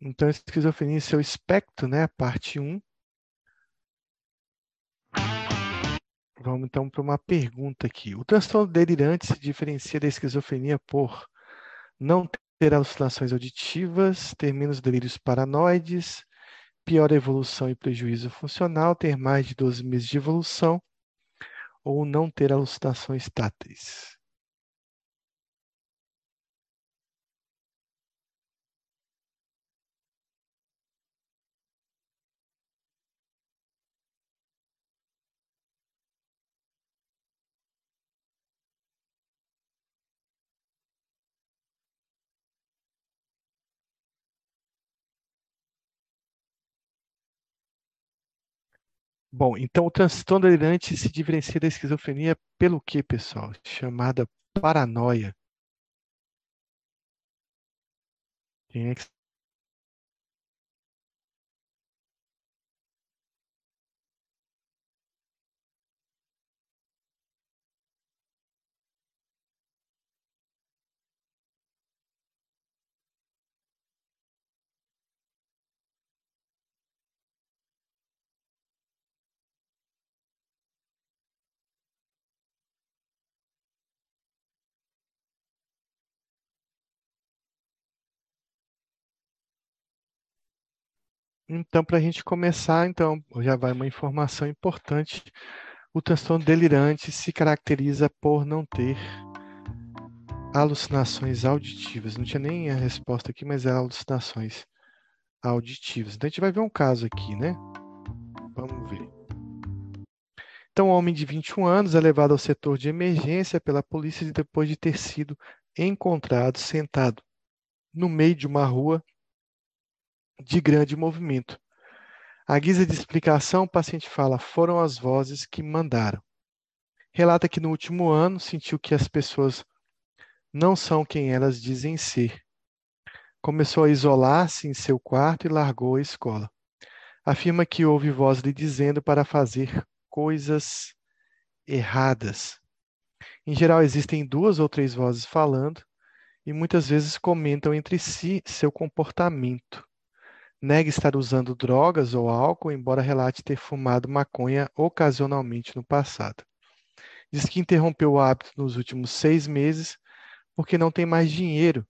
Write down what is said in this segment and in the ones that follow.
Então, esquizofrenia, seu espectro, né? Parte 1. Vamos então para uma pergunta aqui. O transtorno delirante se diferencia da esquizofrenia por não ter alucinações auditivas, ter menos delírios paranoides, pior evolução e prejuízo funcional, ter mais de 12 meses de evolução ou não ter alucinações táteis. Bom, então o transtorno delirante se diferencia da esquizofrenia pelo que, pessoal? Chamada paranoia. Quem é que Então, para a gente começar, então, já vai uma informação importante. O transtorno delirante se caracteriza por não ter alucinações auditivas. Não tinha nem a resposta aqui, mas é alucinações auditivas. Então, a gente vai ver um caso aqui, né? Vamos ver. Então, um homem de 21 anos é levado ao setor de emergência pela polícia depois de ter sido encontrado sentado no meio de uma rua de grande movimento. À guisa de explicação, o paciente fala: foram as vozes que mandaram. Relata que no último ano sentiu que as pessoas não são quem elas dizem ser. Começou a isolar-se em seu quarto e largou a escola. Afirma que ouve voz lhe dizendo para fazer coisas erradas. Em geral, existem duas ou três vozes falando e muitas vezes comentam entre si seu comportamento. Nega estar usando drogas ou álcool, embora relate ter fumado maconha ocasionalmente no passado. Diz que interrompeu o hábito nos últimos seis meses porque não tem mais dinheiro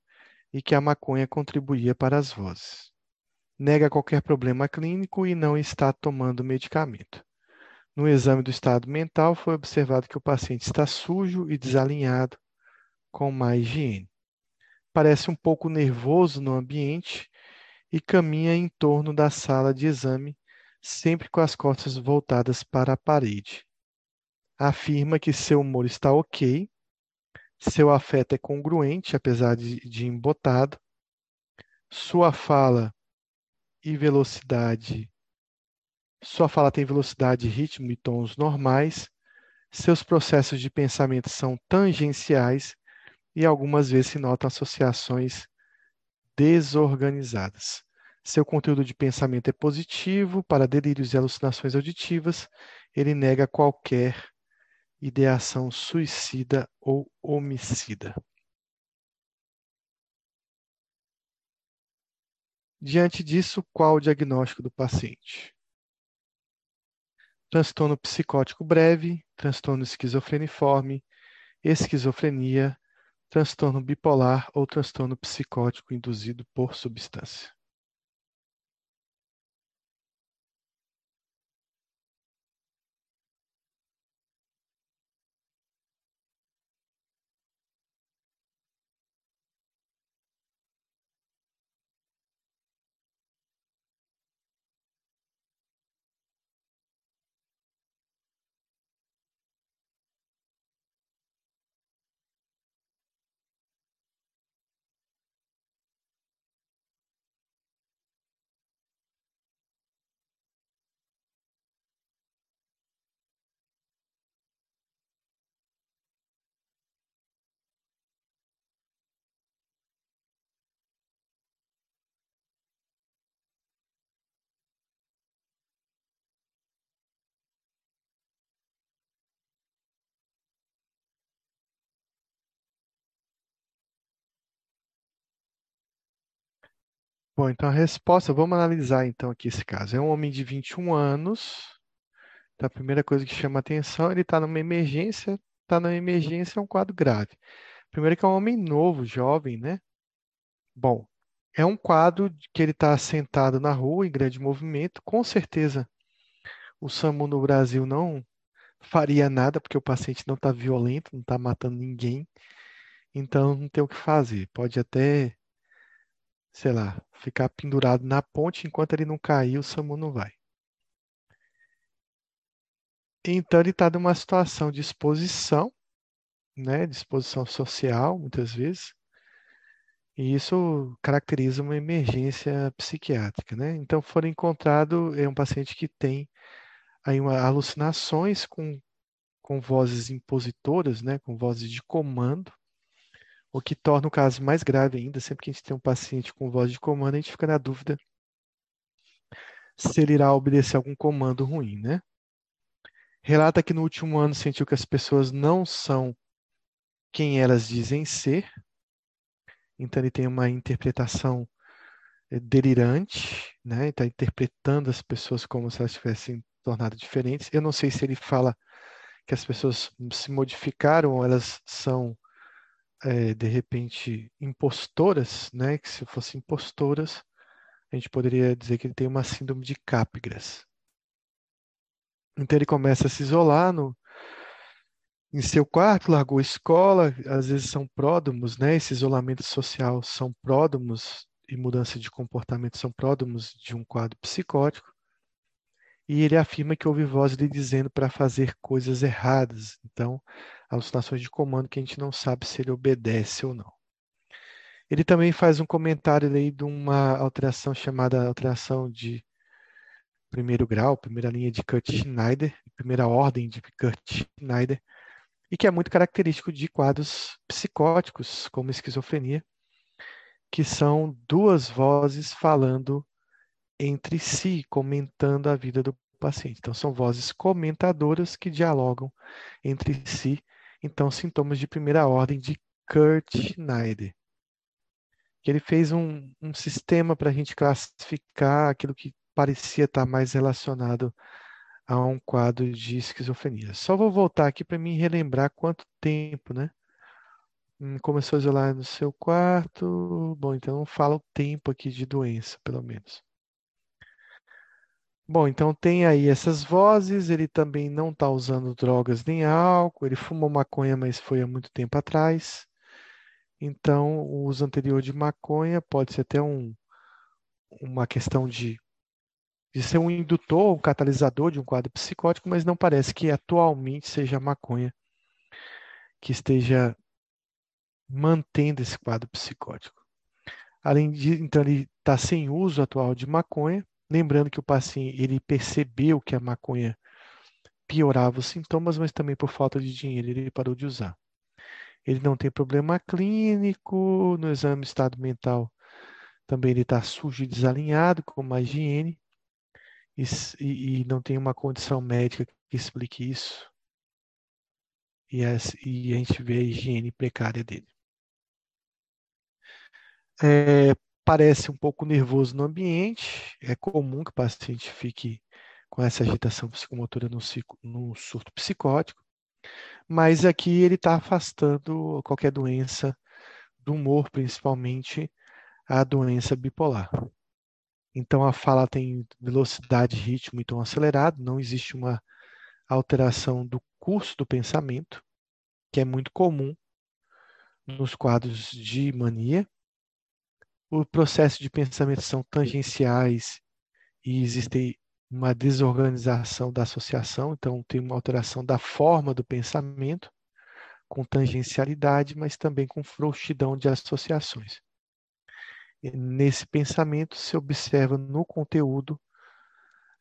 e que a maconha contribuía para as vozes. Nega qualquer problema clínico e não está tomando medicamento. No exame do estado mental, foi observado que o paciente está sujo e desalinhado, com má higiene. Parece um pouco nervoso no ambiente e caminha em torno da sala de exame, sempre com as costas voltadas para a parede. Afirma que seu humor está ok, seu afeto é congruente, apesar de, de embotado, sua fala e velocidade. Sua fala tem velocidade, ritmo e tons normais. Seus processos de pensamento são tangenciais e algumas vezes se notam associações desorganizadas. Seu conteúdo de pensamento é positivo para delírios e alucinações auditivas. Ele nega qualquer ideação suicida ou homicida. Diante disso, qual o diagnóstico do paciente? Transtorno psicótico breve, transtorno esquizofreniforme, esquizofrenia, transtorno bipolar ou transtorno psicótico induzido por substância. Bom, então a resposta, vamos analisar então aqui esse caso. É um homem de 21 anos. Então, a primeira coisa que chama atenção, ele está numa emergência, está numa emergência, é um quadro grave. Primeiro que é um homem novo, jovem, né? Bom, é um quadro que ele está sentado na rua, em grande movimento. Com certeza, o SAMU no Brasil não faria nada, porque o paciente não está violento, não está matando ninguém. Então, não tem o que fazer. Pode até sei lá, ficar pendurado na ponte enquanto ele não cair, o SAMU não vai. Então ele está numa situação de exposição, né, de exposição social, muitas vezes, e isso caracteriza uma emergência psiquiátrica, né? Então, foi encontrado é um paciente que tem aí uma, alucinações com, com vozes impositoras, né, com vozes de comando, o que torna o caso mais grave ainda. Sempre que a gente tem um paciente com voz de comando, a gente fica na dúvida se ele irá obedecer algum comando ruim, né? Relata que no último ano sentiu que as pessoas não são quem elas dizem ser. Então ele tem uma interpretação eh, delirante, né? Está interpretando as pessoas como se elas tivessem tornado diferentes. Eu não sei se ele fala que as pessoas se modificaram ou elas são é, de repente, impostoras, né? Que se fossem impostoras, a gente poderia dizer que ele tem uma síndrome de Capgras. Então ele começa a se isolar no, em seu quarto, largou a escola, às vezes são pródromos, né? Esse isolamento social são pródromos e mudança de comportamento são pródromos de um quadro psicótico. E ele afirma que ouve voz lhe dizendo para fazer coisas erradas. Então, alucinações de comando que a gente não sabe se ele obedece ou não. Ele também faz um comentário aí de uma alteração chamada alteração de primeiro grau, primeira linha de Kurt Schneider, primeira ordem de Kurt Schneider, e que é muito característico de quadros psicóticos, como esquizofrenia, que são duas vozes falando entre si, comentando a vida do paciente. Então, são vozes comentadoras que dialogam entre si então sintomas de primeira ordem de Kurt Schneider. Que ele fez um, um sistema para a gente classificar aquilo que parecia estar mais relacionado a um quadro de esquizofrenia. Só vou voltar aqui para me relembrar quanto tempo, né? Hum, começou a isolar no seu quarto. Bom, então não fala o tempo aqui de doença, pelo menos. Bom, então tem aí essas vozes, ele também não está usando drogas nem álcool, ele fumou maconha, mas foi há muito tempo atrás. Então, o uso anterior de maconha pode ser até um, uma questão de, de ser um indutor, um catalisador de um quadro psicótico, mas não parece que atualmente seja a maconha que esteja mantendo esse quadro psicótico. Além de, então, ele está sem uso atual de maconha, Lembrando que o paciente ele percebeu que a maconha piorava os sintomas, mas também por falta de dinheiro ele parou de usar. Ele não tem problema clínico, no exame de estado mental também ele está sujo e desalinhado, com má higiene, e, e, não tem uma condição médica que explique isso. E, e a gente vê a higiene precária dele. É, parece um pouco nervoso no ambiente, é comum que o paciente fique com essa agitação psicomotora no, no surto psicótico, mas aqui ele está afastando qualquer doença do humor, principalmente a doença bipolar. Então a fala tem velocidade, ritmo e tom acelerado, não existe uma alteração do curso do pensamento, que é muito comum nos quadros de mania, o processo de pensamento são tangenciais e existe uma desorganização da associação, então tem uma alteração da forma do pensamento, com tangencialidade, mas também com frouxidão de associações. Nesse pensamento se observa no conteúdo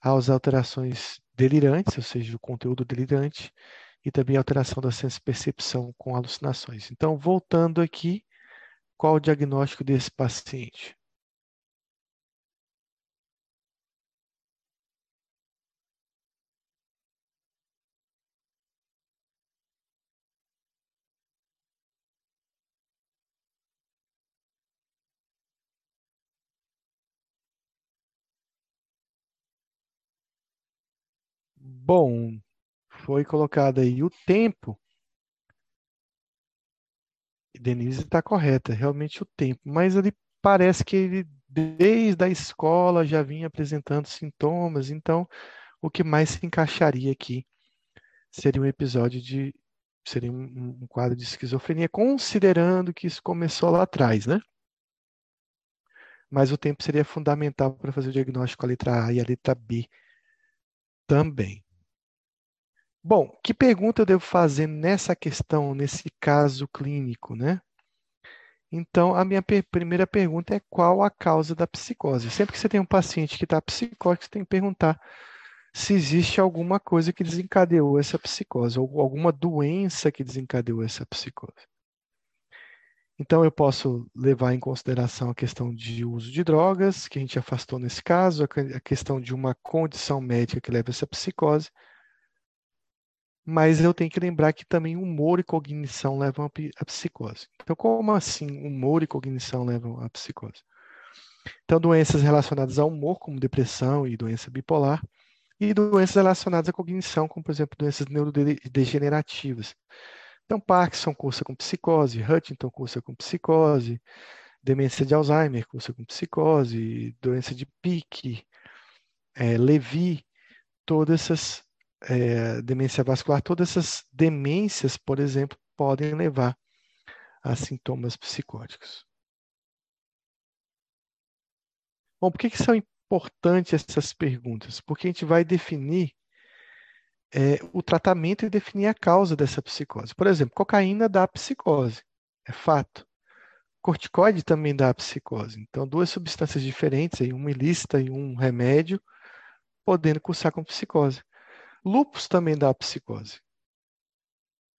as alterações delirantes, ou seja, o conteúdo delirante, e também a alteração da senso-percepção com alucinações. Então, voltando aqui, qual o diagnóstico desse paciente? Bom, foi colocado aí o tempo Denise está correta, realmente o tempo, mas ele parece que ele desde a escola já vinha apresentando sintomas, então o que mais se encaixaria aqui seria um episódio de seria um, um quadro de esquizofrenia, considerando que isso começou lá atrás, né? Mas o tempo seria fundamental para fazer o diagnóstico com a letra A e a letra B também. Bom, que pergunta eu devo fazer nessa questão, nesse caso clínico, né? Então, a minha primeira pergunta é qual a causa da psicose? Sempre que você tem um paciente que está psicótico, você tem que perguntar se existe alguma coisa que desencadeou essa psicose, ou alguma doença que desencadeou essa psicose. Então, eu posso levar em consideração a questão de uso de drogas, que a gente afastou nesse caso, a questão de uma condição médica que leva a essa psicose, mas eu tenho que lembrar que também humor e cognição levam à psicose. Então, como assim humor e cognição levam à psicose? Então, doenças relacionadas ao humor, como depressão e doença bipolar, e doenças relacionadas à cognição, como, por exemplo, doenças neurodegenerativas. Então, Parkinson cursa com psicose, Huntington cursa com psicose, demência de Alzheimer cursa com psicose, doença de Pique, é, todas essas, é, demência vascular, todas essas demências, por exemplo, podem levar a sintomas psicóticos. Bom, por que, que são importante essas perguntas, porque a gente vai definir é, o tratamento e definir a causa dessa psicose. Por exemplo, cocaína dá psicose, é fato. Corticoide também dá psicose. Então, duas substâncias diferentes, aí, uma ilícita e um remédio, podendo cursar com psicose. Lúpus também dá psicose.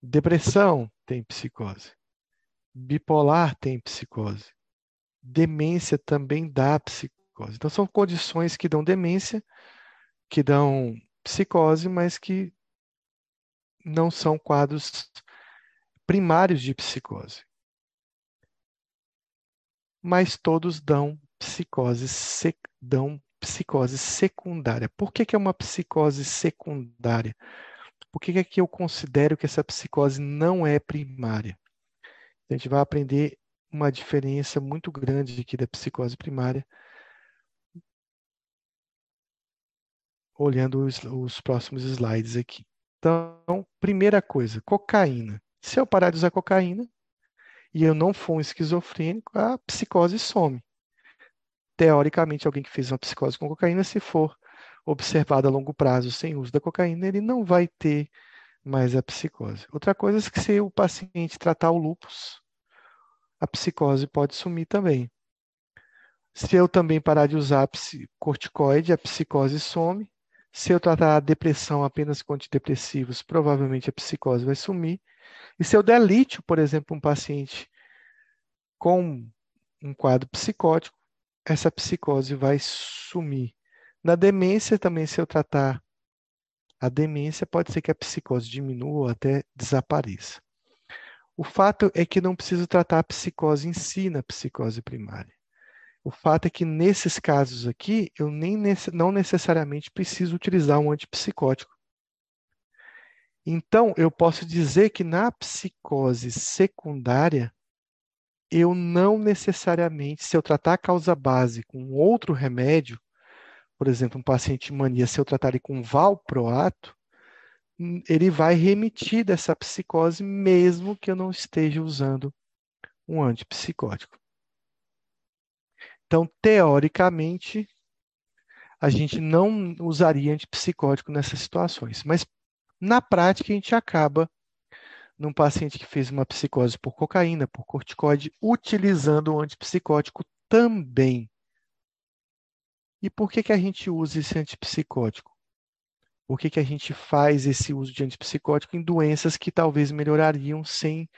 Depressão tem psicose. Bipolar tem psicose. Demência também dá psicose. Então, são condições que dão demência, que dão psicose, mas que não são quadros primários de psicose. Mas todos dão psicose, dão psicose secundária. Por que, que é uma psicose secundária? Por que, que é que eu considero que essa psicose não é primária? A gente vai aprender uma diferença muito grande aqui da psicose primária olhando os, os próximos slides aqui. Então, primeira coisa, cocaína. Se eu parar de usar cocaína e eu não for um esquizofrênico, a psicose some. Teoricamente, alguém que fez uma psicose com cocaína, se for observado a longo prazo sem uso da cocaína, ele não vai ter mais a psicose. Outra coisa é que se o paciente tratar o lúpus, a psicose pode sumir também. Se eu também parar de usar corticoide, a psicose some. Se eu tratar a depressão apenas com antidepressivos, provavelmente a psicose vai sumir. E se eu der lítio, por exemplo, um paciente com um quadro psicótico, essa psicose vai sumir. Na demência também, se eu tratar a demência, pode ser que a psicose diminua ou até desapareça. O fato é que não preciso tratar a psicose em si na psicose primária. O fato é que nesses casos aqui, eu nem não necessariamente preciso utilizar um antipsicótico. Então, eu posso dizer que na psicose secundária, eu não necessariamente, se eu tratar a causa base com outro remédio, por exemplo, um paciente de mania, se eu tratar ele com valproato, hum, ele vai remitir dessa psicose mesmo que eu não esteja usando um antipsicótico. Então, teoricamente, a gente não usaria antipsicótico nessas situações, mas na prática a gente acaba num paciente que fez uma psicose por cocaína, por corticoide, utilizando o antipsicótico também. E por que, que a gente usa esse antipsicótico? Por que, que a gente faz esse uso de antipsicótico em doenças que talvez melhorariam sem,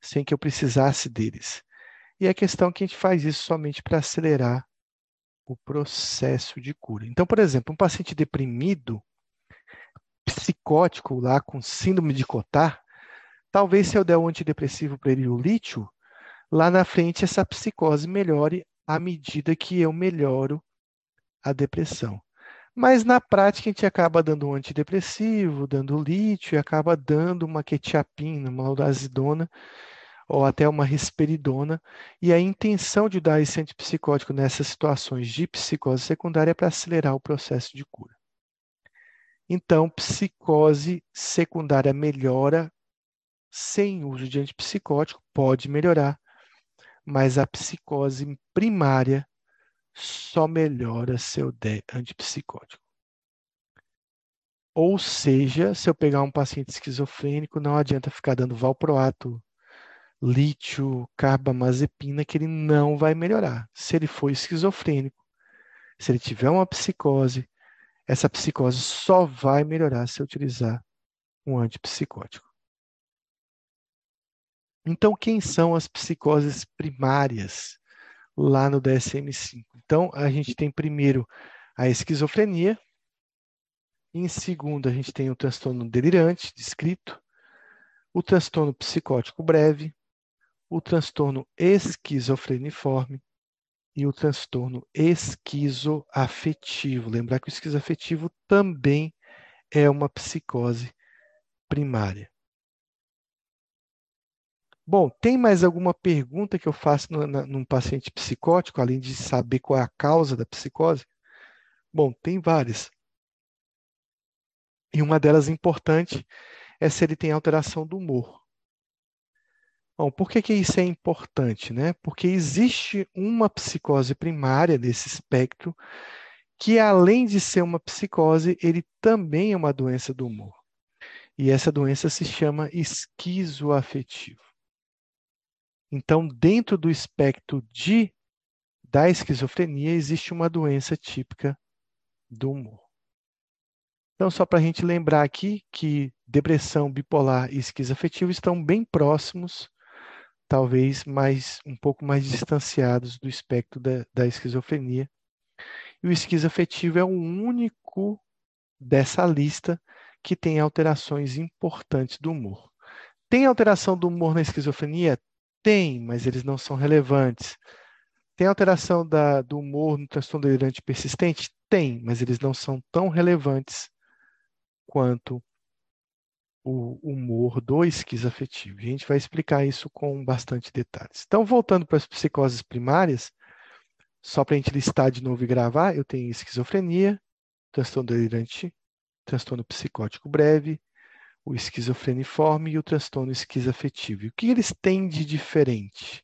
sem que eu precisasse deles? E a questão é que a gente faz isso somente para acelerar o processo de cura. Então, por exemplo, um paciente deprimido, psicótico lá com síndrome de Cotard, talvez se eu der um antidepressivo para ele, o lítio, lá na frente essa psicose melhore à medida que eu melhoro a depressão. Mas na prática a gente acaba dando um antidepressivo, dando lítio e acaba dando uma quetiapina, uma laudazidona ou até uma risperidona. E a intenção de dar esse antipsicótico nessas situações de psicose secundária é para acelerar o processo de cura. Então, psicose secundária melhora sem uso de antipsicótico, pode melhorar, mas a psicose primária só melhora se eu der antipsicótico. Ou seja, se eu pegar um paciente esquizofrênico, não adianta ficar dando valproato, lítio, carbamazepina, que ele não vai melhorar. Se ele for esquizofrênico, se ele tiver uma psicose, essa psicose só vai melhorar se eu utilizar um antipsicótico. Então, quem são as psicoses primárias? lá no DSM-5. Então, a gente tem primeiro a esquizofrenia, em segundo, a gente tem o transtorno delirante, descrito, o transtorno psicótico breve, o transtorno esquizofreniforme e o transtorno esquizoafetivo. Lembrar que o esquizoafetivo também é uma psicose primária. Bom, tem mais alguma pergunta que eu faço no, na, num paciente psicótico, além de saber qual é a causa da psicose? Bom, tem várias. E uma delas importante é se ele tem alteração do humor. Bom, por que, que isso é importante? Né? Porque existe uma psicose primária desse espectro que, além de ser uma psicose, ele também é uma doença do humor. E essa doença se chama esquizoafetivo. Então, dentro do espectro de da esquizofrenia, existe uma doença típica do humor. Então, só para a gente lembrar aqui que depressão bipolar e esquizoafetivo estão bem próximos, talvez mais um pouco mais distanciados do espectro da, da esquizofrenia. E o esquizoafetivo é o único dessa lista que tem alterações importantes do humor. Tem alteração do humor na esquizofrenia? Tem, mas eles não são relevantes. Tem alteração da, do humor no transtorno delirante persistente? Tem, mas eles não são tão relevantes quanto o humor do esquizoafetivo. E a gente vai explicar isso com bastante detalhes. Então, voltando para as psicoses primárias, só para a gente listar de novo e gravar, eu tenho esquizofrenia, transtorno delirante, transtorno psicótico breve, o esquizofreniforme e o transtorno esquizoafetivo. E o que eles têm de diferente?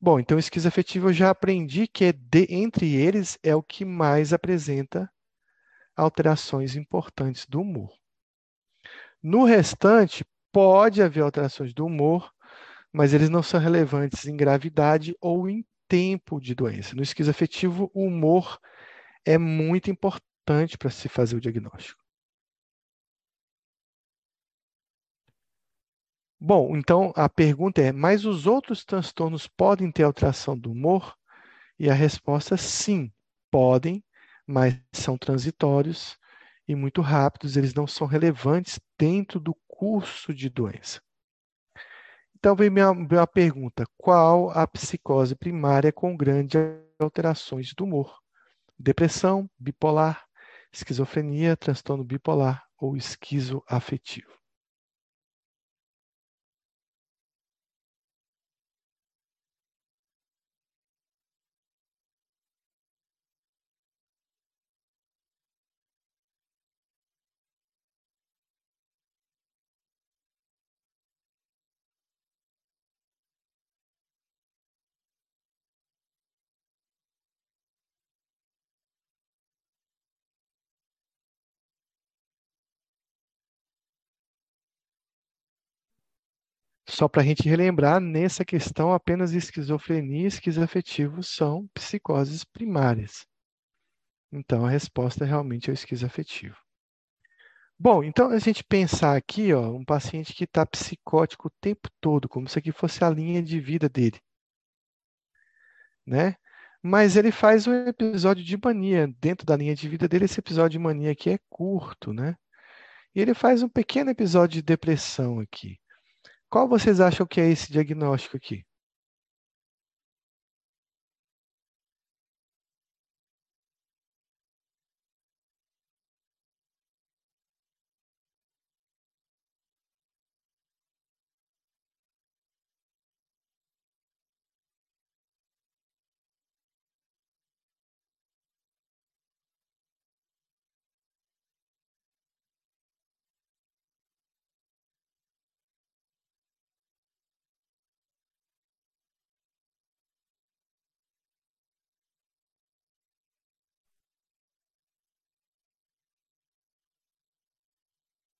Bom, então o esquizoafetivo eu já aprendi que é de, entre eles é o que mais apresenta alterações importantes do humor. No restante, pode haver alterações do humor, mas eles não são relevantes em gravidade ou em tempo de doença. No esquizoafetivo, o humor é muito importante para se fazer o diagnóstico. Bom, então a pergunta é: mas os outros transtornos podem ter alteração do humor? E a resposta é sim, podem, mas são transitórios e muito rápidos, eles não são relevantes dentro do curso de doença. Então vem minha, minha pergunta: qual a psicose primária com grandes alterações do humor? Depressão, bipolar, esquizofrenia, transtorno bipolar ou esquizoafetivo? Só para a gente relembrar, nessa questão, apenas esquizofrenia e esquizoafetivo são psicoses primárias. Então, a resposta realmente é o esquizoafetivo. Bom, então a gente pensar aqui, ó, um paciente que está psicótico o tempo todo, como se aqui fosse a linha de vida dele, né? Mas ele faz um episódio de mania. Dentro da linha de vida dele, esse episódio de mania aqui é curto, né? E ele faz um pequeno episódio de depressão aqui. Qual vocês acham que é esse diagnóstico aqui?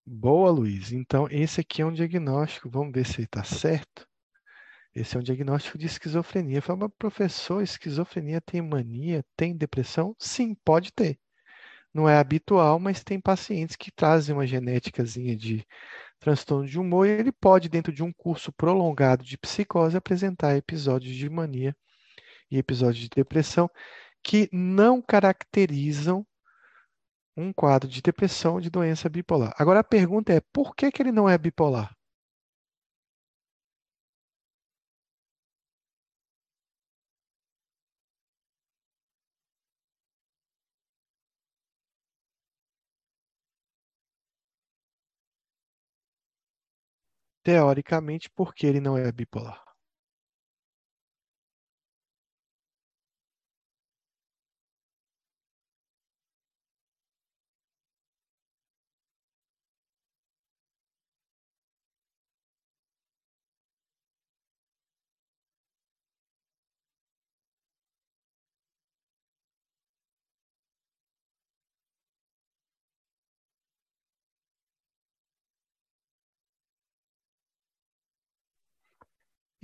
Boa, Luiz. Então, esse aqui é um diagnóstico, vamos ver se está certo. Esse é um diagnóstico de esquizofrenia. Fala, professor, esquizofrenia tem mania, tem depressão? Sim, pode ter. Não é habitual, mas tem pacientes que trazem uma genéticazinha de transtorno de humor e ele pode, dentro de um curso prolongado de psicose, apresentar episódios de mania e episódios de depressão que não caracterizam um quadro de depressão de doença bipolar. Agora a pergunta é: por que, que ele não é bipolar? Teoricamente, por que ele não é bipolar?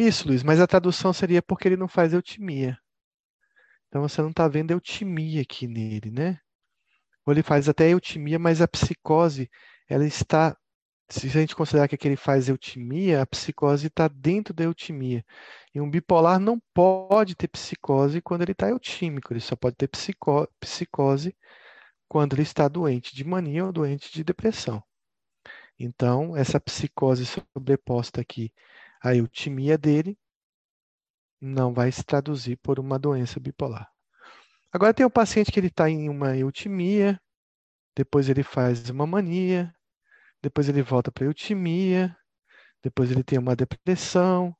Isso, Luiz, mas a tradução seria porque ele não faz eutimia. Então você não está vendo eutimia aqui nele, né? Ou ele faz até eutimia, mas a psicose, ela está. Se a gente considerar que aqui ele faz eutimia, a psicose está dentro da eutimia. E um bipolar não pode ter psicose quando ele está eutímico, ele só pode ter psico, psicose quando ele está doente de mania ou doente de depressão. Então, essa psicose sobreposta aqui à eutimia dele não vai se traduzir por uma doença bipolar. Agora tem o paciente que ele está em uma eutimia, depois ele faz uma mania, depois ele volta para eutimia, depois ele tem uma depressão,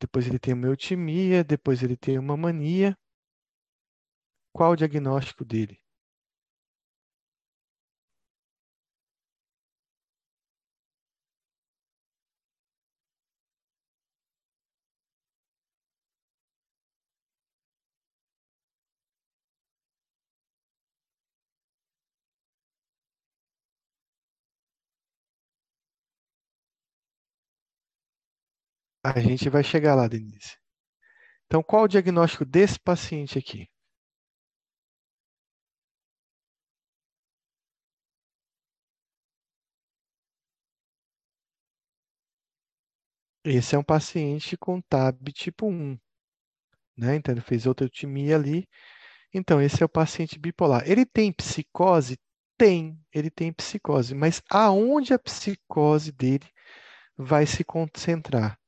depois ele tem uma eutimia, depois ele tem uma mania. Qual o diagnóstico dele? A gente vai chegar lá, Denise. Então, qual o diagnóstico desse paciente aqui? Esse é um paciente com TAB tipo 1, né? Então, ele fez outra eutimia ali. Então, esse é o paciente bipolar. Ele tem psicose? Tem, ele tem psicose. Mas aonde a psicose dele vai se concentrar?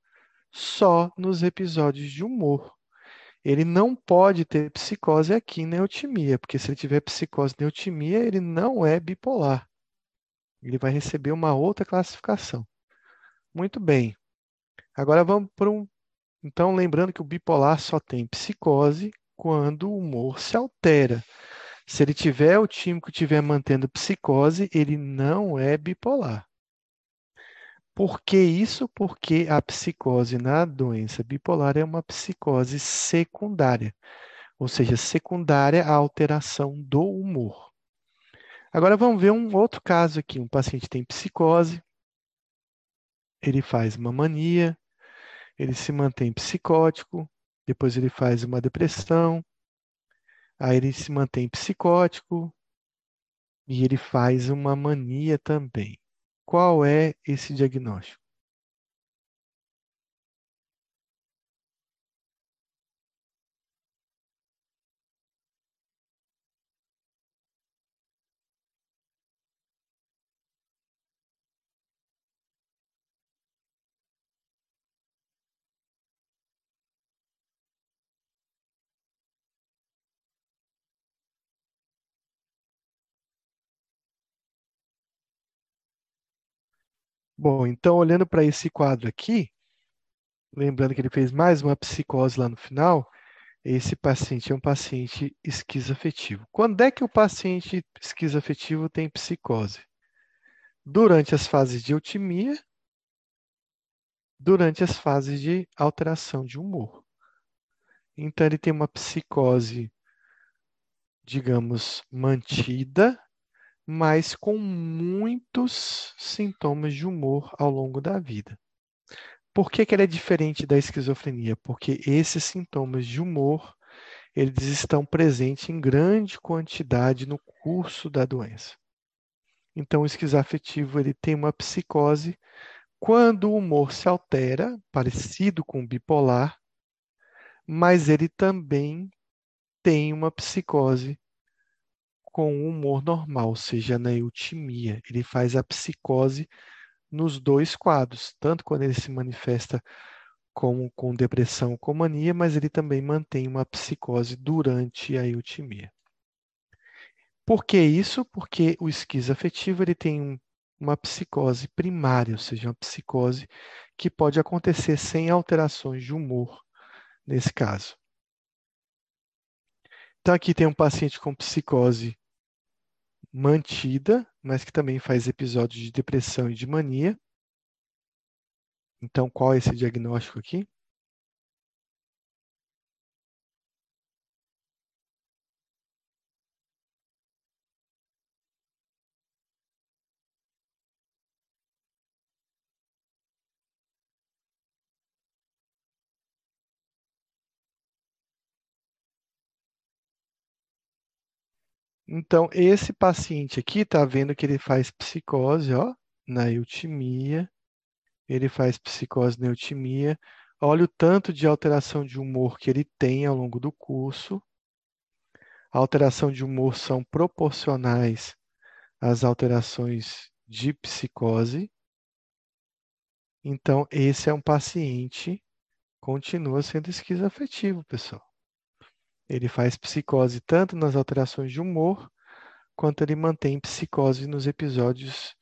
Só nos episódios de humor. Ele não pode ter psicose aqui na eutimia, porque se ele tiver psicose na eutimia, ele não é bipolar. Ele vai receber uma outra classificação. Muito bem. Agora vamos para um. Então, lembrando que o bipolar só tem psicose quando o humor se altera. Se ele tiver o tímico estiver mantendo psicose, ele não é bipolar. Por que isso? Porque a psicose na doença bipolar é uma psicose secundária, ou seja, secundária à alteração do humor. Agora vamos ver um outro caso aqui. Um paciente tem psicose, ele faz uma mania, ele se mantém psicótico, depois ele faz uma depressão, aí ele se mantém psicótico e ele faz uma mania também. Qual é esse diagnóstico? Bom, então olhando para esse quadro aqui, lembrando que ele fez mais uma psicose lá no final, esse paciente é um paciente esquizoafetivo. Quando é que o paciente esquizoafetivo tem psicose? Durante as fases de eutimia, durante as fases de alteração de humor. Então ele tem uma psicose, digamos, mantida, mas com muitos sintomas de humor ao longo da vida. Por que, que ela é diferente da esquizofrenia? Porque esses sintomas de humor eles estão presentes em grande quantidade no curso da doença. Então, o esquizoafetivo ele tem uma psicose quando o humor se altera, parecido com o bipolar, mas ele também tem uma psicose com o humor normal, ou seja, na eutimia. Ele faz a psicose nos dois quadros, tanto quando ele se manifesta como com depressão com mania, mas ele também mantém uma psicose durante a eutimia. Por que isso? Porque o esquizoafetivo ele tem um, uma psicose primária, ou seja, uma psicose que pode acontecer sem alterações de humor nesse caso. Então aqui tem um paciente com psicose mantida, mas que também faz episódios de depressão e de mania. Então, qual é esse diagnóstico aqui? Então, esse paciente aqui está vendo que ele faz psicose, ó, na eutimia, ele faz psicose na eutimia. Olha o tanto de alteração de humor que ele tem ao longo do curso. A alteração de humor são proporcionais às alterações de psicose. Então, esse é um paciente continua sendo esquizoafetivo, pessoal. Ele faz psicose tanto nas alterações de humor, quanto ele mantém psicose nos episódios,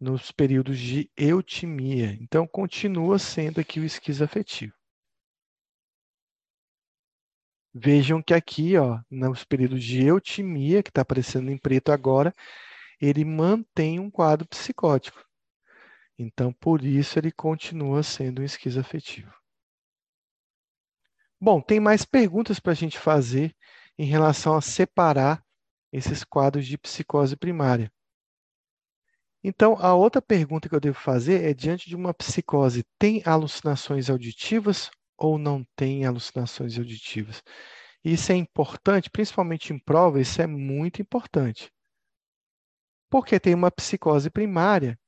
nos períodos de eutimia. Então, continua sendo aqui o esquizoafetivo. Vejam que aqui, ó, nos períodos de eutimia, que está aparecendo em preto agora, ele mantém um quadro psicótico. Então, por isso, ele continua sendo um esquizoafetivo. Bom, tem mais perguntas para a gente fazer em relação a separar esses quadros de psicose primária. Então, a outra pergunta que eu devo fazer é: diante de uma psicose, tem alucinações auditivas ou não tem alucinações auditivas? Isso é importante, principalmente em prova, isso é muito importante. Porque tem uma psicose primária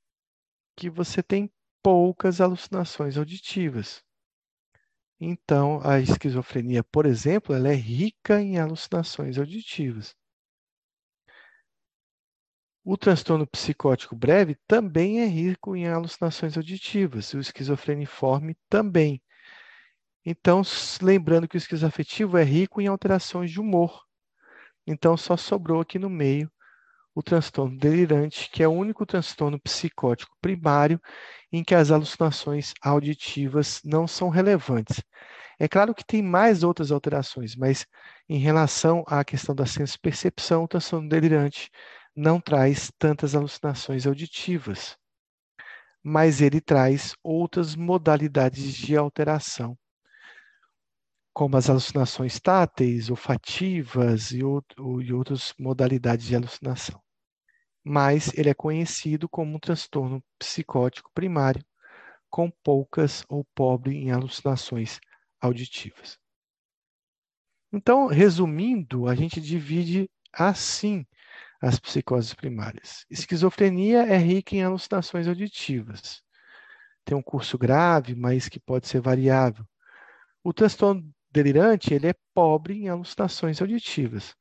que você tem poucas alucinações auditivas. Então, a esquizofrenia, por exemplo, ela é rica em alucinações auditivas. O transtorno psicótico breve também é rico em alucinações auditivas, o esquizofreniforme também. Então, lembrando que o esquizoafetivo é rico em alterações de humor. Então, só sobrou aqui no meio o transtorno delirante, que é o único transtorno psicótico primário em que as alucinações auditivas não são relevantes. É claro que tem mais outras alterações, mas em relação à questão da senso-percepção, o transtorno delirante não traz tantas alucinações auditivas, mas ele traz outras modalidades de alteração, como as alucinações táteis, olfativas e, outro, e outras modalidades de alucinação mas ele é conhecido como um transtorno psicótico primário, com poucas ou pobre em alucinações auditivas. Então, resumindo, a gente divide assim as psicoses primárias. Esquizofrenia é rica em alucinações auditivas. Tem um curso grave, mas que pode ser variável. O transtorno delirante, ele é pobre em alucinações auditivas.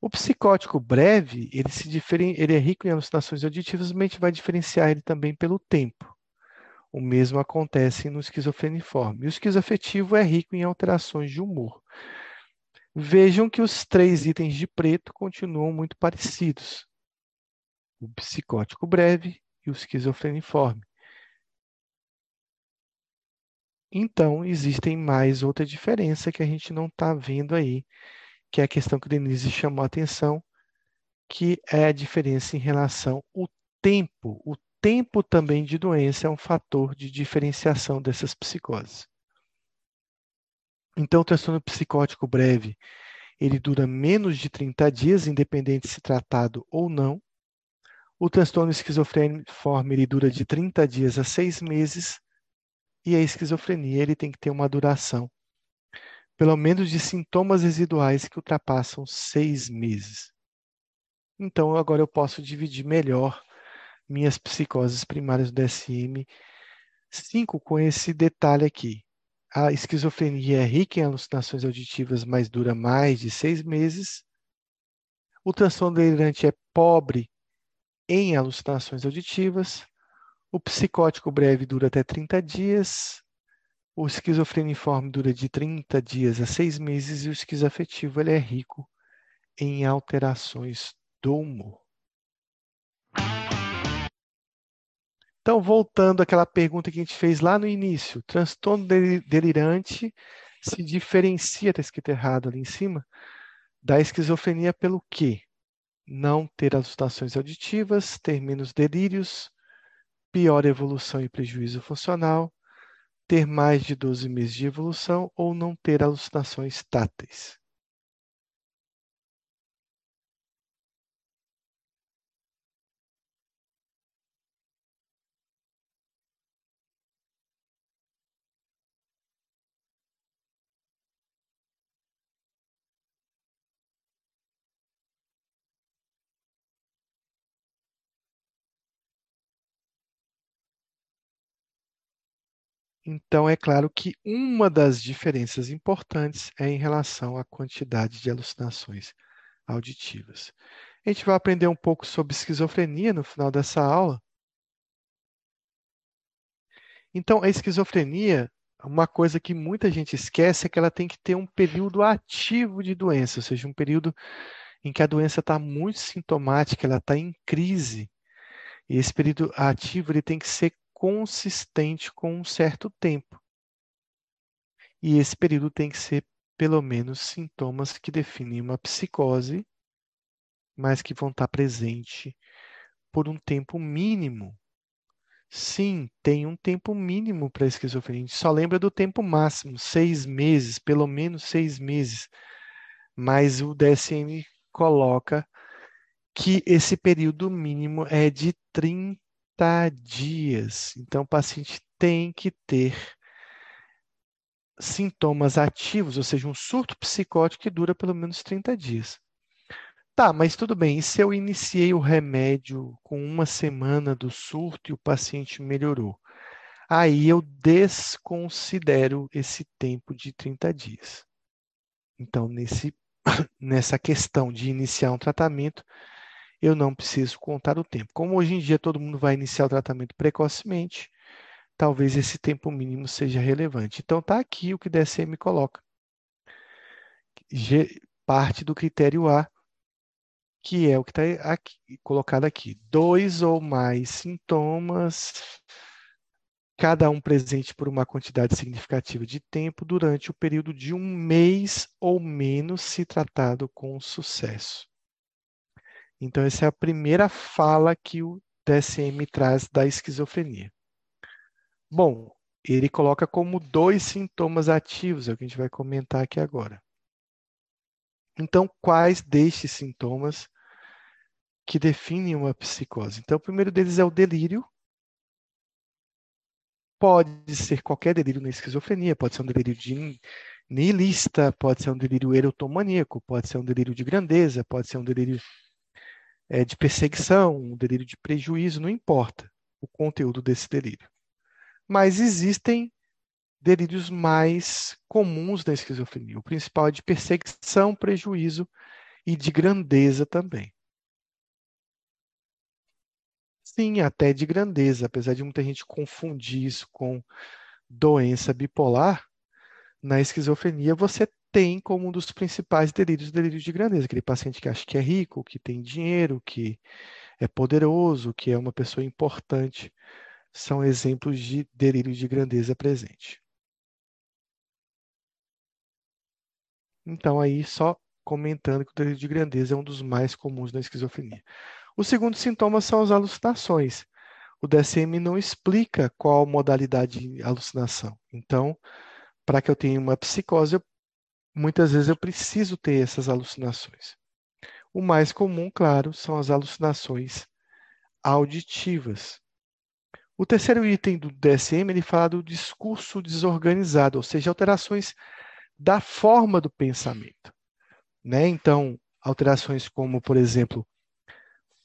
O psicótico breve, ele, se diferen... ele é rico em alucinações auditivas, mas a gente vai diferenciar ele também pelo tempo. O mesmo acontece no esquizofreniforme. O esquizoafetivo é rico em alterações de humor. Vejam que os três itens de preto continuam muito parecidos. O psicótico breve e o esquizofreniforme. Então, existem mais outra diferença que a gente não está vendo aí que é a questão que Denise chamou a atenção, que é a diferença em relação ao tempo. O tempo também de doença é um fator de diferenciação dessas psicoses. Então, o transtorno psicótico breve, ele dura menos de 30 dias, independente se tratado ou não. O transtorno esquizofreniforme ele dura de 30 dias a 6 meses. E a esquizofrenia ele tem que ter uma duração, pelo menos de sintomas residuais que ultrapassam 6 meses. Então, agora eu posso dividir melhor minhas psicoses primárias do DSM 5 com esse detalhe aqui. A esquizofrenia é rica em alucinações auditivas, mas dura mais de seis meses. O transtorno delirante é pobre em alucinações auditivas. O psicótico breve dura até 30 dias. O esquizofreniforme dura de 30 dias a 6 meses. E o esquizoafetivo ele é rico em alterações do humor. Então, voltando àquela pergunta que a gente fez lá no início, transtorno delirante se diferencia, está escrito errado ali em cima, da esquizofrenia pelo quê? Não ter alucinações auditivas, ter menos delírios, pior evolução e prejuízo funcional, ter mais de 12 meses de evolução ou não ter alucinações táteis. Então, é claro que uma das diferenças importantes é em relação à quantidade de alucinações auditivas. A gente vai aprender um pouco sobre esquizofrenia no final dessa aula. Então, a esquizofrenia, uma coisa que muita gente esquece é que ela tem que ter um período ativo de doença, ou seja, um período em que a doença está muito sintomática, ela está em crise. E esse período ativo ele tem que ser consistente com um certo tempo. E esse período tem que ser pelo menos sintomas que definem uma psicose, mas que vão estar presentes por um tempo mínimo. Sim, tem um tempo mínimo para a esquizofrenia. A gente só lembra do tempo máximo, seis meses, pelo menos seis meses. Mas o DSM coloca que esse período mínimo é de 30 dias. Então, o paciente tem que ter sintomas ativos, ou seja, um surto psicótico que dura pelo menos 30 dias. Tá, mas tudo bem. E se eu iniciei o remédio com uma semana do surto e o paciente melhorou? Aí eu desconsidero esse tempo de 30 dias. Então, nesse, nessa questão de iniciar um tratamento, eu não preciso contar o tempo. Como hoje em dia todo mundo vai iniciar o tratamento precocemente, talvez esse tempo mínimo seja relevante. Então, está aqui o que o DSM coloca. Parte do critério A, que é o que está colocado aqui. Dois ou mais sintomas, cada um presente por uma quantidade significativa de tempo durante o período de um mês ou menos, se tratado com sucesso. Então, essa é a primeira fala que o DSM traz da esquizofrenia. Bom, ele coloca como dois sintomas ativos, é o que a gente vai comentar aqui agora. Então, quais destes sintomas que definem uma psicose? Então, o primeiro deles é o delírio. Pode ser qualquer delírio na esquizofrenia, pode ser um delírio de nihilista, pode ser um delírio erotomaníaco, pode ser um delírio de grandeza, pode ser um delírio é, de perseguição, um delírio de prejuízo, não importa o conteúdo desse delírio. Mas existem delírios mais comuns da esquizofrenia. O principal é de perseguição, prejuízo e de grandeza também. Sim, até de grandeza, apesar de muita gente confundir isso com doença bipolar, na esquizofrenia você tem como um dos principais delírios, delírios de grandeza, aquele paciente que acha que é rico, que tem dinheiro, que é poderoso, que é uma pessoa importante, são exemplos de delírios de grandeza presente. Então, aí, só comentando que o delírio de grandeza é um dos mais comuns na esquizofrenia. O segundo sintoma são as alucinações. O DSM não explica qual modalidade de alucinação. Então, para que eu tenha uma psicose, eu muitas vezes eu preciso ter essas alucinações. O mais comum, claro, são as alucinações auditivas. O terceiro item do DSM ele fala do discurso desorganizado, ou seja, alterações da forma do pensamento. Né? Então, alterações como, por exemplo,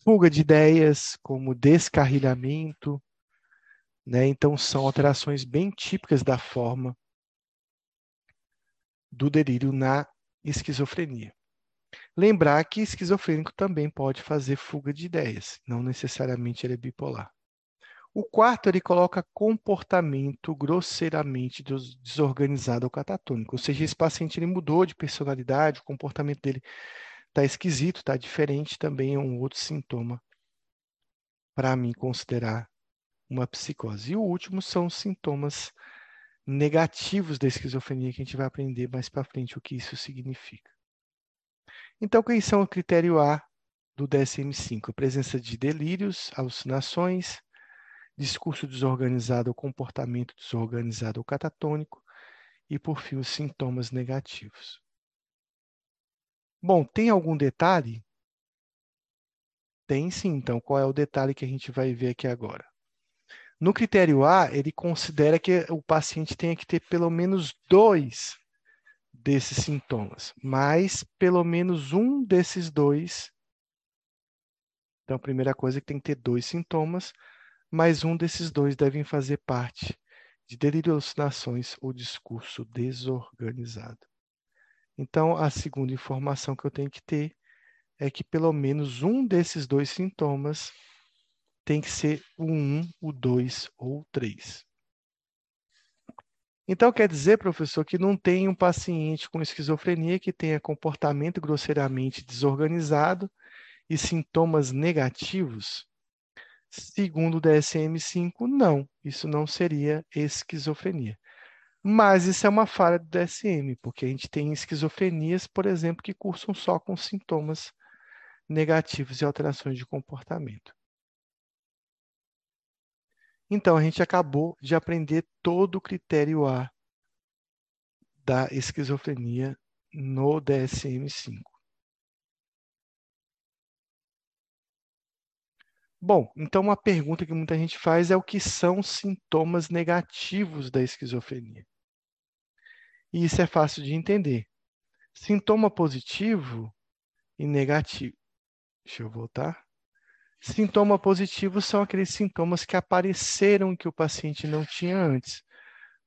fuga de ideias, como descarrilhamento. Né? Então, são alterações bem típicas da forma do delírio na esquizofrenia. Lembrar que esquizofrênico também pode fazer fuga de ideias, não necessariamente ele é bipolar. O quarto, ele coloca comportamento grosseiramente desorganizado ou catatônico, ou seja, esse paciente ele mudou de personalidade, o comportamento dele está esquisito, está diferente, também é um outro sintoma para mim considerar uma psicose. E o último são sintomas negativos da esquizofrenia, que a gente vai aprender mais para frente o que isso significa. Então, quais são o critério A do DSM-5? A presença de delírios, alucinações, discurso desorganizado ou comportamento desorganizado ou catatônico, e, por fim, os sintomas negativos. Bom, tem algum detalhe? Tem sim, então, qual é o detalhe que a gente vai ver aqui agora? No critério A, ele considera que o paciente tenha que ter pelo menos dois desses sintomas, mas pelo menos um desses dois. Então, a primeira coisa é que tem que ter dois sintomas, mas um desses dois devem fazer parte de delírio alucinações ou discurso desorganizado. Então, a segunda informação que eu tenho que ter é que pelo menos um desses dois sintomas tem que ser o 1, o 2 ou o 3. Então, quer dizer, professor, que não tem um paciente com esquizofrenia que tenha comportamento grosseiramente desorganizado e sintomas negativos? Segundo o DSM-5, não, isso não seria esquizofrenia. Mas isso é uma falha do DSM, porque a gente tem esquizofrenias, por exemplo, que cursam só com sintomas negativos e alterações de comportamento. Então, a gente acabou de aprender todo o critério A da esquizofrenia no DSM-5. Bom, então uma pergunta que muita gente faz é o que são sintomas negativos da esquizofrenia. E isso é fácil de entender. Sintoma positivo e negativo. Deixa eu voltar. Sintoma positivo são aqueles sintomas que apareceram que o paciente não tinha antes.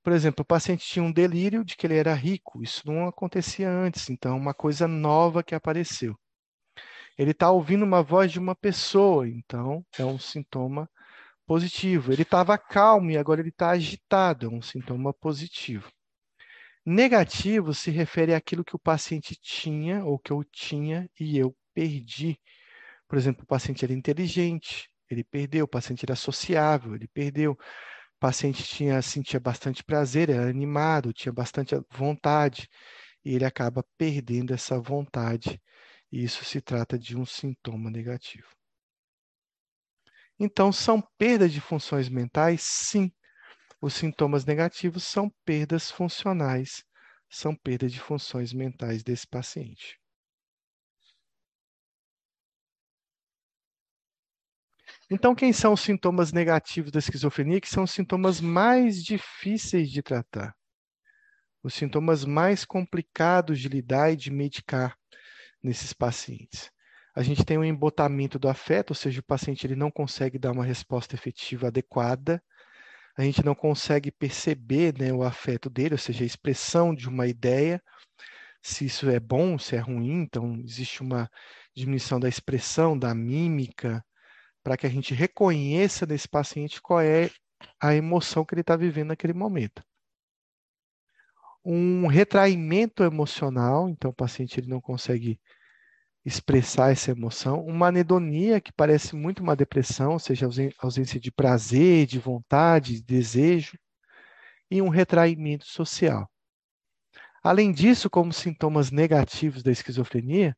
Por exemplo, o paciente tinha um delírio de que ele era rico, isso não acontecia antes, então é uma coisa nova que apareceu. Ele está ouvindo uma voz de uma pessoa, então é um sintoma positivo. Ele estava calmo e agora ele está agitado, é um sintoma positivo. Negativo se refere àquilo que o paciente tinha ou que eu tinha e eu perdi. Por exemplo, o paciente era inteligente, ele perdeu, o paciente era sociável, ele perdeu. O paciente tinha, sentia bastante prazer, era animado, tinha bastante vontade, e ele acaba perdendo essa vontade. E isso se trata de um sintoma negativo. Então, são perdas de funções mentais? Sim. Os sintomas negativos são perdas funcionais, são perdas de funções mentais desse paciente. Então, quem são os sintomas negativos da esquizofrenia? Que são os sintomas mais difíceis de tratar, os sintomas mais complicados de lidar e de medicar nesses pacientes. A gente tem um embotamento do afeto, ou seja, o paciente ele não consegue dar uma resposta efetiva adequada, a gente não consegue perceber né, o afeto dele, ou seja, a expressão de uma ideia, se isso é bom, se é ruim, então existe uma diminuição da expressão, da mímica, para que a gente reconheça nesse paciente qual é a emoção que ele está vivendo naquele momento. Um retraimento emocional, então o paciente ele não consegue expressar essa emoção. Uma anedonia, que parece muito uma depressão, ou seja, ausência de prazer, de vontade, de desejo. E um retraimento social. Além disso, como sintomas negativos da esquizofrenia,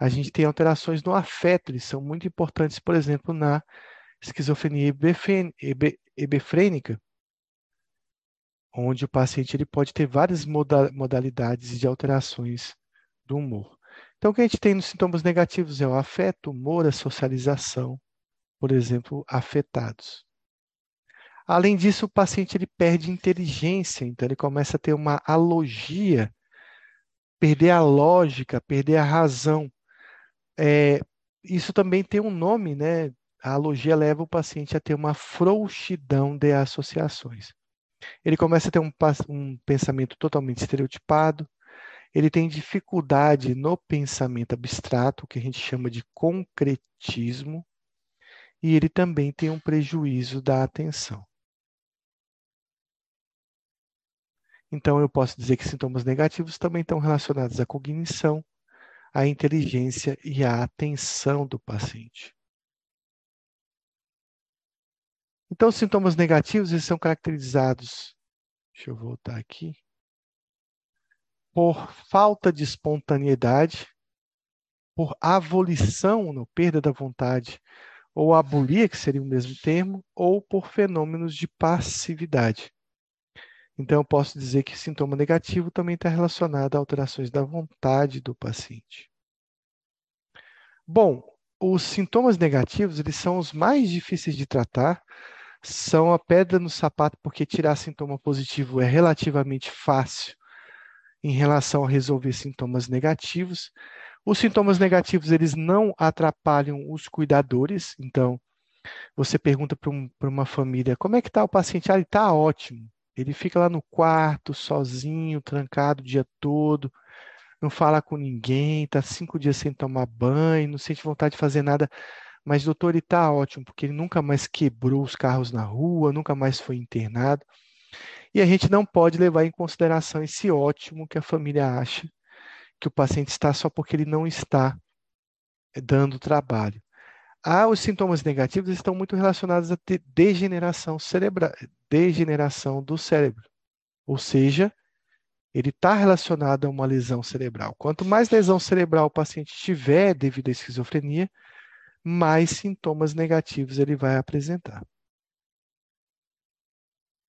a gente tem alterações no afeto, eles são muito importantes, por exemplo, na esquizofrenia hebefrênica, onde o paciente ele pode ter várias modalidades de alterações do humor. Então, o que a gente tem nos sintomas negativos é o afeto, humor, a socialização por exemplo, afetados. Além disso, o paciente ele perde inteligência, então ele começa a ter uma alogia, perder a lógica, perder a razão. É, isso também tem um nome, né? A alogia leva o paciente a ter uma frouxidão de associações. Ele começa a ter um, um pensamento totalmente estereotipado, ele tem dificuldade no pensamento abstrato, que a gente chama de concretismo, e ele também tem um prejuízo da atenção. Então, eu posso dizer que sintomas negativos também estão relacionados à cognição, à inteligência e à atenção do paciente. Então, sintomas negativos eles são caracterizados, deixa eu voltar aqui, por falta de espontaneidade, por avolição, no perda da vontade, ou abulia, que seria o mesmo termo, ou por fenômenos de passividade. Então, eu posso dizer que sintoma negativo também está relacionado a alterações da vontade do paciente. Bom, os sintomas negativos, eles são os mais difíceis de tratar, são a pedra no sapato, porque tirar sintoma positivo é relativamente fácil em relação a resolver sintomas negativos. Os sintomas negativos, eles não atrapalham os cuidadores, então, você pergunta para um, uma família, como é que está o paciente? Ah, ele está ótimo. Ele fica lá no quarto, sozinho, trancado o dia todo, não fala com ninguém, está cinco dias sem tomar banho, não sente vontade de fazer nada. Mas, doutor, ele está ótimo, porque ele nunca mais quebrou os carros na rua, nunca mais foi internado. E a gente não pode levar em consideração esse ótimo que a família acha que o paciente está só porque ele não está dando trabalho. Ah, os sintomas negativos estão muito relacionados a degeneração cerebral, degeneração do cérebro. Ou seja, ele está relacionado a uma lesão cerebral. Quanto mais lesão cerebral o paciente tiver devido à esquizofrenia, mais sintomas negativos ele vai apresentar.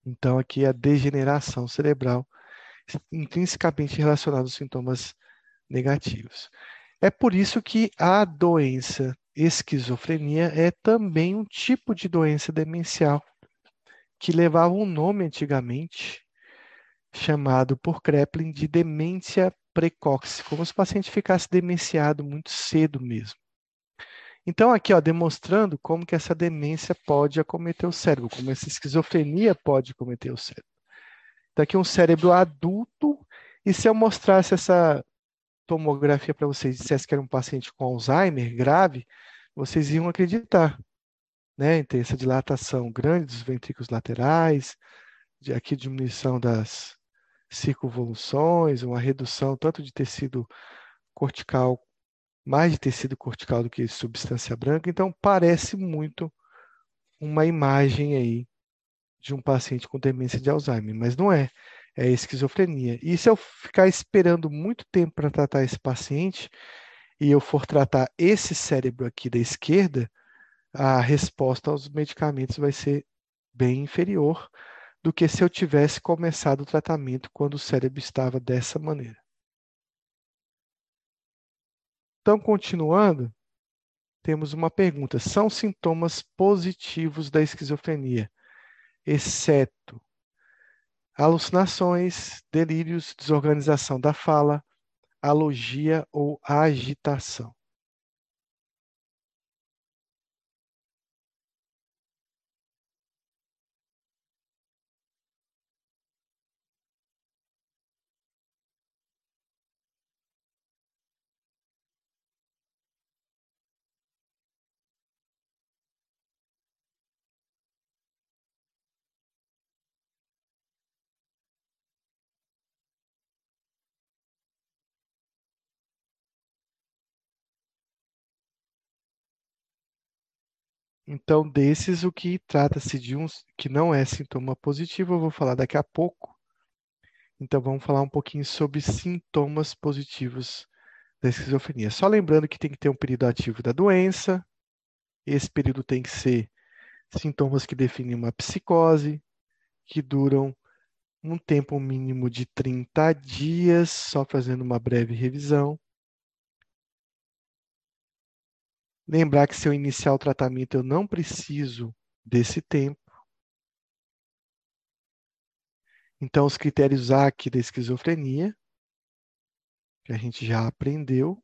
Então, aqui é a degeneração cerebral, intrinsecamente relacionada aos sintomas negativos. É por isso que a doença esquizofrenia é também um tipo de doença demencial que levava um nome antigamente chamado por Kreplin de demência precoce, como se o paciente ficasse demenciado muito cedo mesmo. Então aqui, ó, demonstrando como que essa demência pode acometer o cérebro, como essa esquizofrenia pode acometer o cérebro. Então aqui um cérebro adulto, e se eu mostrasse essa tomografia para vocês dissesse que era um paciente com Alzheimer grave, vocês iam acreditar. Né? Tem essa dilatação grande dos ventrículos laterais, de aqui diminuição das circunvoluções, uma redução tanto de tecido cortical, mais de tecido cortical do que substância branca. Então, parece muito uma imagem aí de um paciente com demência de Alzheimer, mas não é é esquizofrenia. E se eu ficar esperando muito tempo para tratar esse paciente e eu for tratar esse cérebro aqui da esquerda, a resposta aos medicamentos vai ser bem inferior do que se eu tivesse começado o tratamento quando o cérebro estava dessa maneira. Então, continuando, temos uma pergunta: são sintomas positivos da esquizofrenia, exceto alucinações, delírios, desorganização da fala, alogia ou agitação. Então, desses, o que trata-se de um que não é sintoma positivo, eu vou falar daqui a pouco. Então, vamos falar um pouquinho sobre sintomas positivos da esquizofrenia. Só lembrando que tem que ter um período ativo da doença. Esse período tem que ser sintomas que definem uma psicose, que duram um tempo mínimo de 30 dias, só fazendo uma breve revisão. Lembrar que se eu iniciar o tratamento, eu não preciso desse tempo. Então, os critérios aqui da esquizofrenia, que a gente já aprendeu.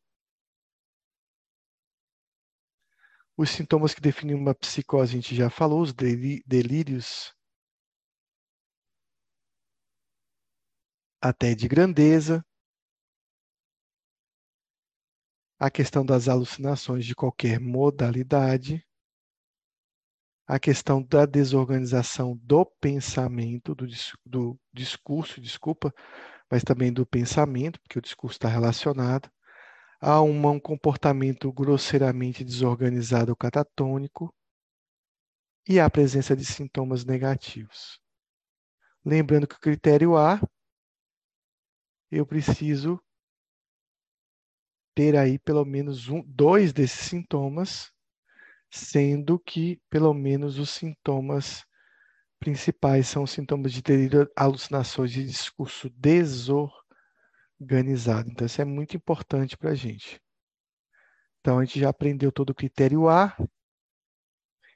Os sintomas que definem uma psicose, a gente já falou, os delírios até de grandeza, a questão das alucinações de qualquer modalidade, a questão da desorganização do pensamento, do, do discurso, desculpa, mas também do pensamento, porque o discurso está relacionado, a um comportamento grosseiramente desorganizado ou catatônico. E a presença de sintomas negativos. Lembrando que o critério A, eu preciso ter aí pelo menos um, dois desses sintomas, sendo que pelo menos os sintomas principais são sintomas de delírio, alucinações e discurso desorganizado. Então, isso é muito importante para a gente. Então, a gente já aprendeu todo o critério A.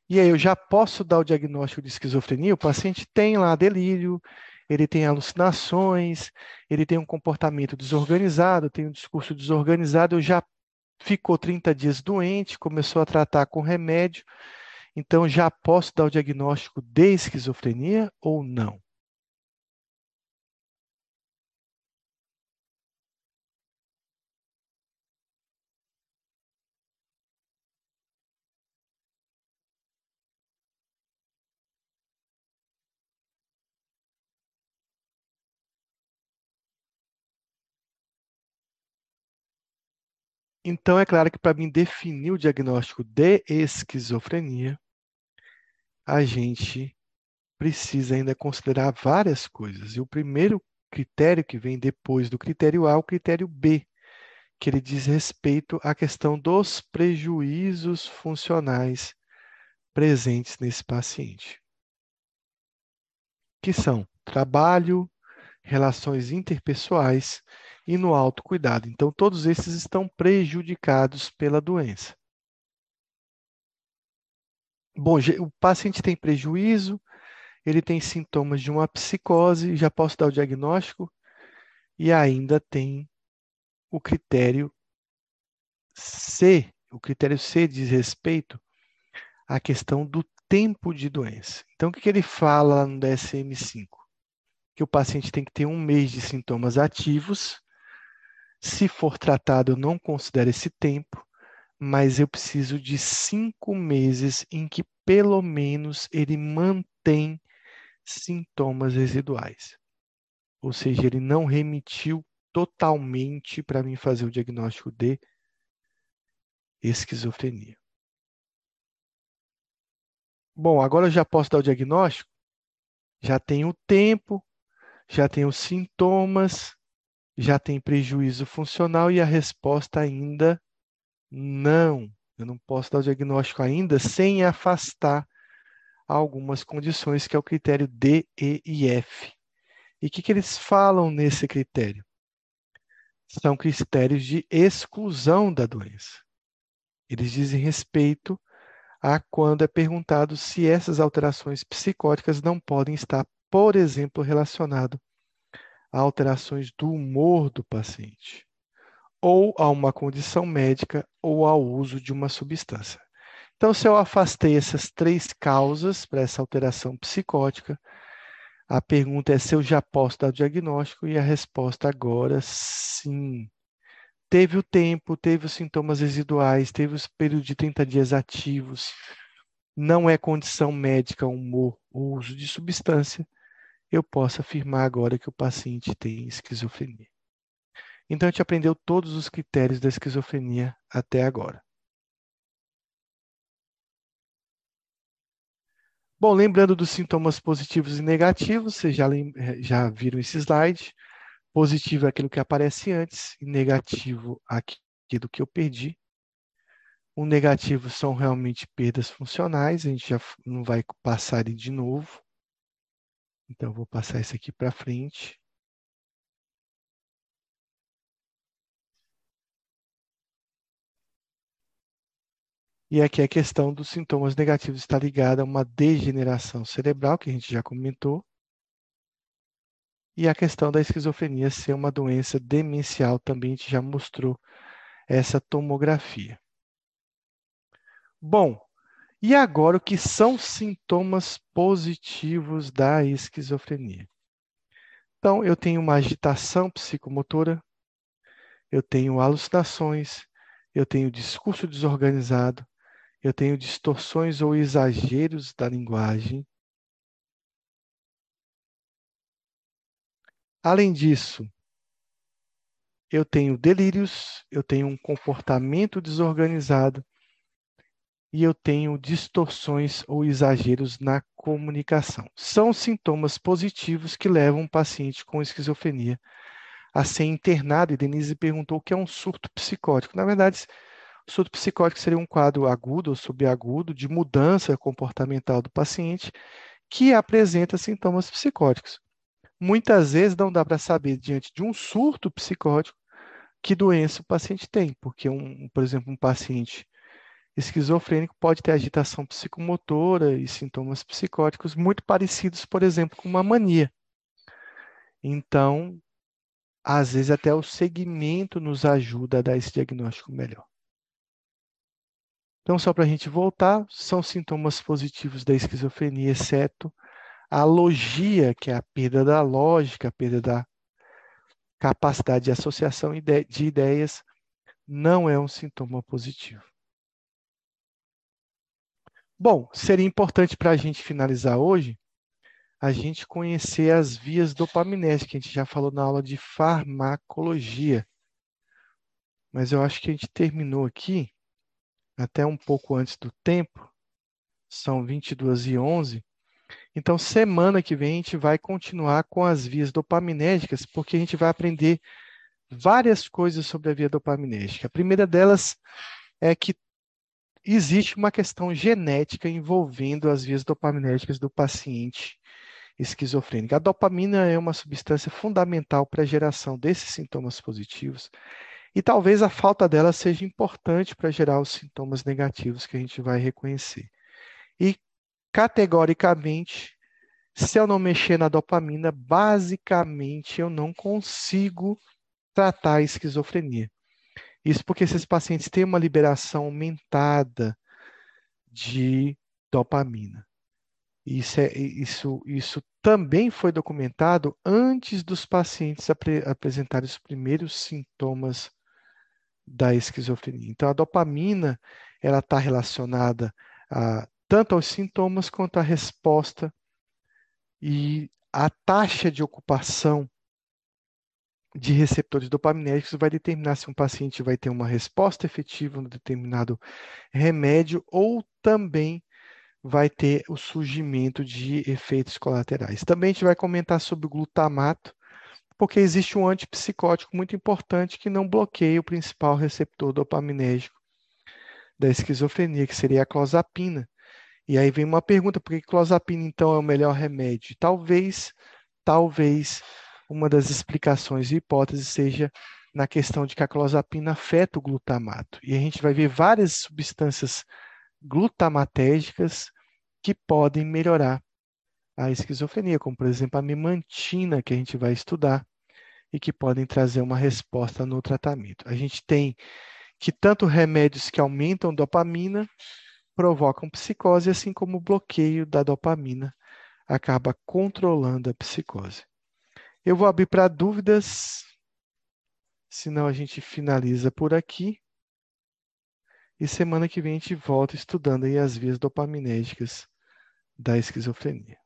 E aí, eu já posso dar o diagnóstico de esquizofrenia? O paciente tem lá delírio, ele tem alucinações, ele tem um comportamento desorganizado, tem um discurso desorganizado, já ficou 30 dias doente, começou a tratar com remédio, então já posso dar o diagnóstico de esquizofrenia ou não? Então, é claro que para mim definir o diagnóstico de esquizofrenia, a gente precisa ainda considerar várias coisas. E o primeiro critério que vem depois do critério A é o critério B, que ele diz respeito à questão dos prejuízos funcionais presentes nesse paciente, que são trabalho, relações interpessoais e no autocuidado. Então, todos esses estão prejudicados pela doença. Bom, o paciente tem prejuízo, ele tem sintomas de uma psicose, já posso dar o diagnóstico, e ainda tem o critério C. O critério C diz respeito à questão do tempo de doença. Então, o que, ele fala no DSM-5? Que o paciente tem que ter um mês de sintomas ativos se for tratado, eu não considero esse tempo, mas eu preciso de cinco meses em que pelo menos ele mantém sintomas residuais. Ou seja, ele não remitiu totalmente para mim fazer o diagnóstico de esquizofrenia. Bom, agora eu já posso dar o diagnóstico? Já tenho o tempo, já tenho os sintomas, já tem prejuízo funcional e a resposta ainda não. Eu não posso dar o diagnóstico ainda sem afastar algumas condições, que é o critério D, E e F. E o que, que eles falam nesse critério? São critérios de exclusão da doença. Eles dizem respeito a quando é perguntado se essas alterações psicóticas não podem estar, por exemplo, relacionado a alterações do humor do paciente, ou a uma condição médica ou ao uso de uma substância. Então, se eu afastei essas três causas para essa alteração psicótica, a pergunta é se eu já posso dar o diagnóstico e a resposta agora sim. Teve o tempo, teve os sintomas residuais, teve os períodos de 30 dias ativos, não é condição médica, humor ou uso de substância, eu posso afirmar agora que o paciente tem esquizofrenia. Então, a gente aprendeu todos os critérios da esquizofrenia até agora. Bom, lembrando dos sintomas positivos e negativos, vocês já, já viram esse slide. Positivo é aquilo que aparece antes, e negativo aquilo que eu perdi. O negativo são realmente perdas funcionais, a gente já não vai passar de novo. Então, vou passar isso aqui para frente. E aqui a questão dos sintomas negativos está ligada a uma degeneração cerebral, que a gente já comentou, e a questão da esquizofrenia ser uma doença demencial também a gente já mostrou essa tomografia. Bom, e agora o que são sintomas positivos da esquizofrenia? Então, eu tenho uma agitação psicomotora, eu tenho alucinações, eu tenho discurso desorganizado, eu tenho distorções ou exageros da linguagem. Além disso, eu tenho delírios, eu tenho um comportamento desorganizado e eu tenho distorções ou exageros na comunicação. São sintomas positivos que levam um paciente com esquizofrenia a ser internado. E Denise perguntou o que é um surto psicótico. Na verdade, surto psicótico seria um quadro agudo ou subagudo de mudança comportamental do paciente que apresenta sintomas psicóticos. Muitas vezes não dá para saber, diante de um surto psicótico, que doença o paciente tem, porque, um, por exemplo, um paciente esquizofrênico pode ter agitação psicomotora e sintomas psicóticos muito parecidos, por exemplo, com uma mania. Então, às vezes até o segmento nos ajuda a dar esse diagnóstico melhor. Então, só para a gente voltar, são sintomas positivos da esquizofrenia, exceto a logia, que é a perda da lógica, a perda da capacidade de associação de ideias, não é um sintoma positivo. Bom, seria importante para a gente finalizar hoje a gente conhecer as vias dopaminérgicas, que a gente já falou na aula de farmacologia. Mas eu acho que a gente terminou aqui, até um pouco antes do tempo, são 22 e 11. Então, semana que vem, a gente vai continuar com as vias dopaminérgicas, porque a gente vai aprender várias coisas sobre a via dopaminérgica. A primeira delas é que existe uma questão genética envolvendo as vias dopaminérgicas do paciente esquizofrênica. A dopamina é uma substância fundamental para a geração desses sintomas positivos e talvez a falta dela seja importante para gerar os sintomas negativos que a gente vai reconhecer. E categoricamente, se eu não mexer na dopamina, basicamente eu não consigo tratar a esquizofrenia. Isso porque esses pacientes têm uma liberação aumentada de dopamina. Isso, é, isso, isso também foi documentado antes dos pacientes apre, apresentarem os primeiros sintomas da esquizofrenia. Então, a dopamina ela está relacionada a, tanto aos sintomas quanto à resposta e a taxa de ocupação de receptores dopaminérgicos vai determinar se um paciente vai ter uma resposta efetiva um determinado remédio ou também vai ter o surgimento de efeitos colaterais. Também a gente vai comentar sobre o glutamato, porque existe um antipsicótico muito importante que não bloqueia o principal receptor dopaminérgico da esquizofrenia, que seria a clozapina. E aí vem uma pergunta, por que clozapina então é o melhor remédio? Talvez, talvez uma das explicações e hipóteses seja na questão de que a clozapina afeta o glutamato. E a gente vai ver várias substâncias glutamatérgicas que podem melhorar a esquizofrenia, como por exemplo a memantina, que a gente vai estudar, e que podem trazer uma resposta no tratamento. A gente tem que tanto remédios que aumentam dopamina provocam psicose, assim como o bloqueio da dopamina acaba controlando a psicose. Eu vou abrir para dúvidas, senão a gente finaliza por aqui. E semana que vem a gente volta estudando aí as vias dopaminérgicas da esquizofrenia.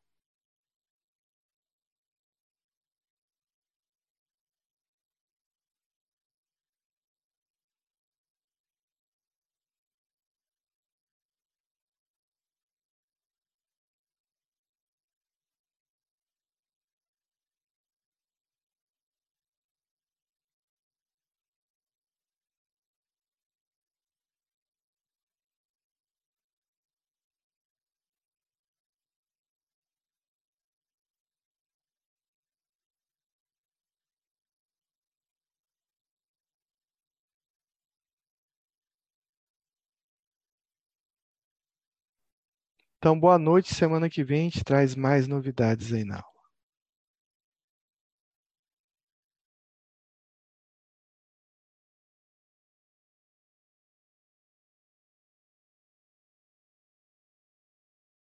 Então, boa noite. Semana que vem a gente traz mais novidades aí na aula.